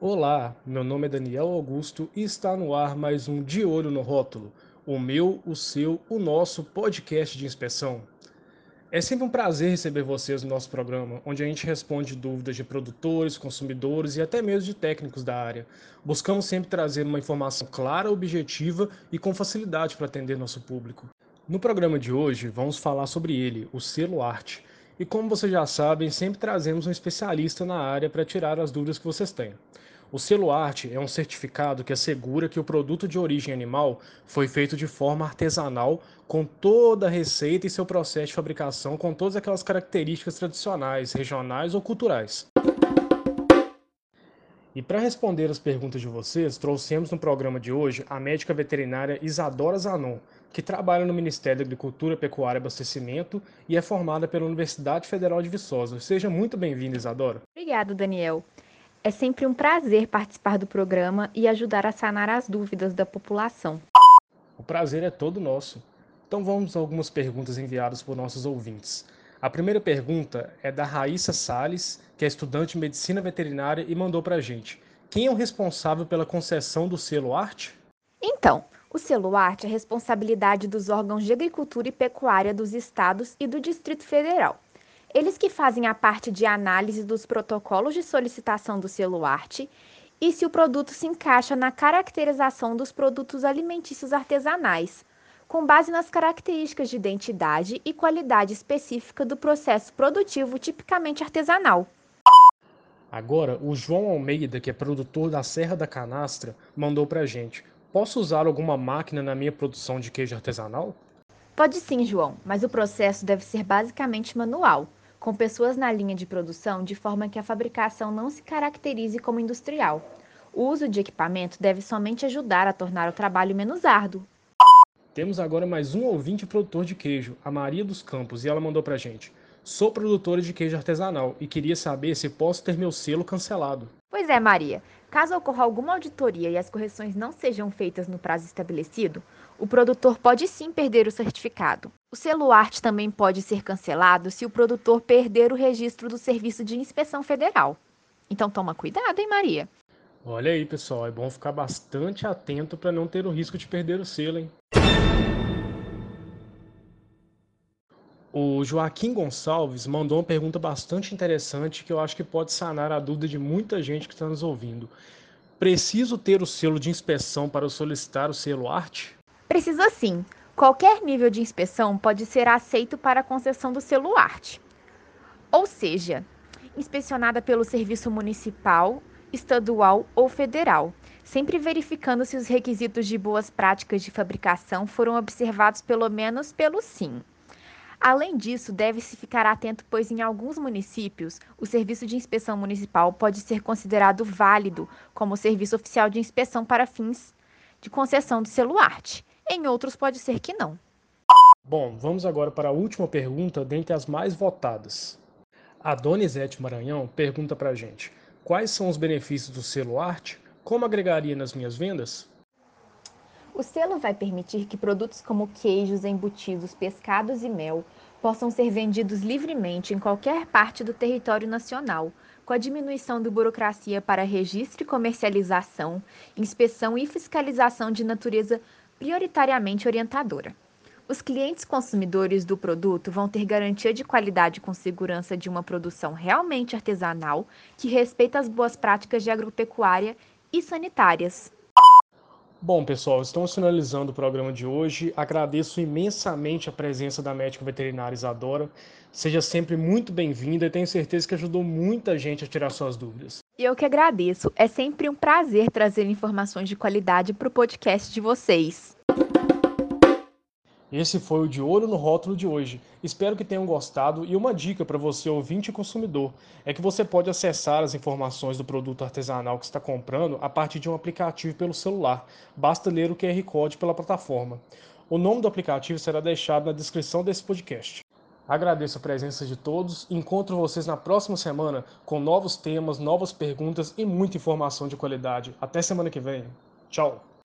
Olá, meu nome é Daniel Augusto e está no ar mais um De Olho no Rótulo, o meu, o seu, o nosso podcast de inspeção. É sempre um prazer receber vocês no nosso programa, onde a gente responde dúvidas de produtores, consumidores e até mesmo de técnicos da área. Buscamos sempre trazer uma informação clara, objetiva e com facilidade para atender nosso público. No programa de hoje, vamos falar sobre ele, o selo arte e como vocês já sabem, sempre trazemos um especialista na área para tirar as dúvidas que vocês têm. O selo arte é um certificado que assegura que o produto de origem animal foi feito de forma artesanal, com toda a receita e seu processo de fabricação, com todas aquelas características tradicionais, regionais ou culturais. E para responder as perguntas de vocês, trouxemos no programa de hoje a médica veterinária Isadora Zanon, que trabalha no Ministério da Agricultura, Pecuária e Abastecimento e é formada pela Universidade Federal de Viçosa. Seja muito bem-vinda, Isadora. Obrigada, Daniel. É sempre um prazer participar do programa e ajudar a sanar as dúvidas da população. O prazer é todo nosso. Então vamos a algumas perguntas enviadas por nossos ouvintes. A primeira pergunta é da Raíssa Sales, que é estudante de medicina veterinária e mandou para a gente. Quem é o responsável pela concessão do selo arte? Então, o selo arte é responsabilidade dos órgãos de agricultura e pecuária dos estados e do Distrito Federal. Eles que fazem a parte de análise dos protocolos de solicitação do selo arte e se o produto se encaixa na caracterização dos produtos alimentícios artesanais, com base nas características de identidade e qualidade específica do processo produtivo tipicamente artesanal. Agora, o João Almeida, que é produtor da Serra da Canastra, mandou para a gente. Posso usar alguma máquina na minha produção de queijo artesanal? Pode sim, João, mas o processo deve ser basicamente manual, com pessoas na linha de produção de forma que a fabricação não se caracterize como industrial. O uso de equipamento deve somente ajudar a tornar o trabalho menos árduo. Temos agora mais um ouvinte produtor de queijo, a Maria dos Campos, e ela mandou pra gente. Sou produtora de queijo artesanal e queria saber se posso ter meu selo cancelado. Pois é, Maria. Caso ocorra alguma auditoria e as correções não sejam feitas no prazo estabelecido, o produtor pode sim perder o certificado. O selo arte também pode ser cancelado se o produtor perder o registro do Serviço de Inspeção Federal. Então toma cuidado, hein, Maria? Olha aí, pessoal, é bom ficar bastante atento para não ter o risco de perder o selo, hein? O Joaquim Gonçalves mandou uma pergunta bastante interessante que eu acho que pode sanar a dúvida de muita gente que está nos ouvindo. Preciso ter o selo de inspeção para solicitar o selo arte? Precisa sim. Qualquer nível de inspeção pode ser aceito para a concessão do selo arte. Ou seja, inspecionada pelo serviço municipal, estadual ou federal, sempre verificando se os requisitos de boas práticas de fabricação foram observados pelo menos pelo SIM. Além disso, deve-se ficar atento, pois em alguns municípios, o serviço de inspeção municipal pode ser considerado válido como serviço oficial de inspeção para fins de concessão de celuarte. Em outros, pode ser que não. Bom, vamos agora para a última pergunta dentre as mais votadas. A Donizete Maranhão pergunta para a gente: quais são os benefícios do selo arte? Como agregaria nas minhas vendas? O selo vai permitir que produtos como queijos, embutidos, pescados e mel possam ser vendidos livremente em qualquer parte do território nacional, com a diminuição da burocracia para registro e comercialização, inspeção e fiscalização de natureza prioritariamente orientadora. Os clientes consumidores do produto vão ter garantia de qualidade com segurança de uma produção realmente artesanal que respeita as boas práticas de agropecuária e sanitárias. Bom, pessoal, estamos finalizando o programa de hoje. Agradeço imensamente a presença da médica veterinária Isadora. Seja sempre muito bem-vinda e tenho certeza que ajudou muita gente a tirar suas dúvidas. Eu que agradeço. É sempre um prazer trazer informações de qualidade para o podcast de vocês. Esse foi o De Olho no Rótulo de hoje. Espero que tenham gostado e uma dica para você ouvinte e consumidor é que você pode acessar as informações do produto artesanal que está comprando a partir de um aplicativo pelo celular. Basta ler o QR Code pela plataforma. O nome do aplicativo será deixado na descrição desse podcast. Agradeço a presença de todos encontro vocês na próxima semana com novos temas, novas perguntas e muita informação de qualidade. Até semana que vem. Tchau!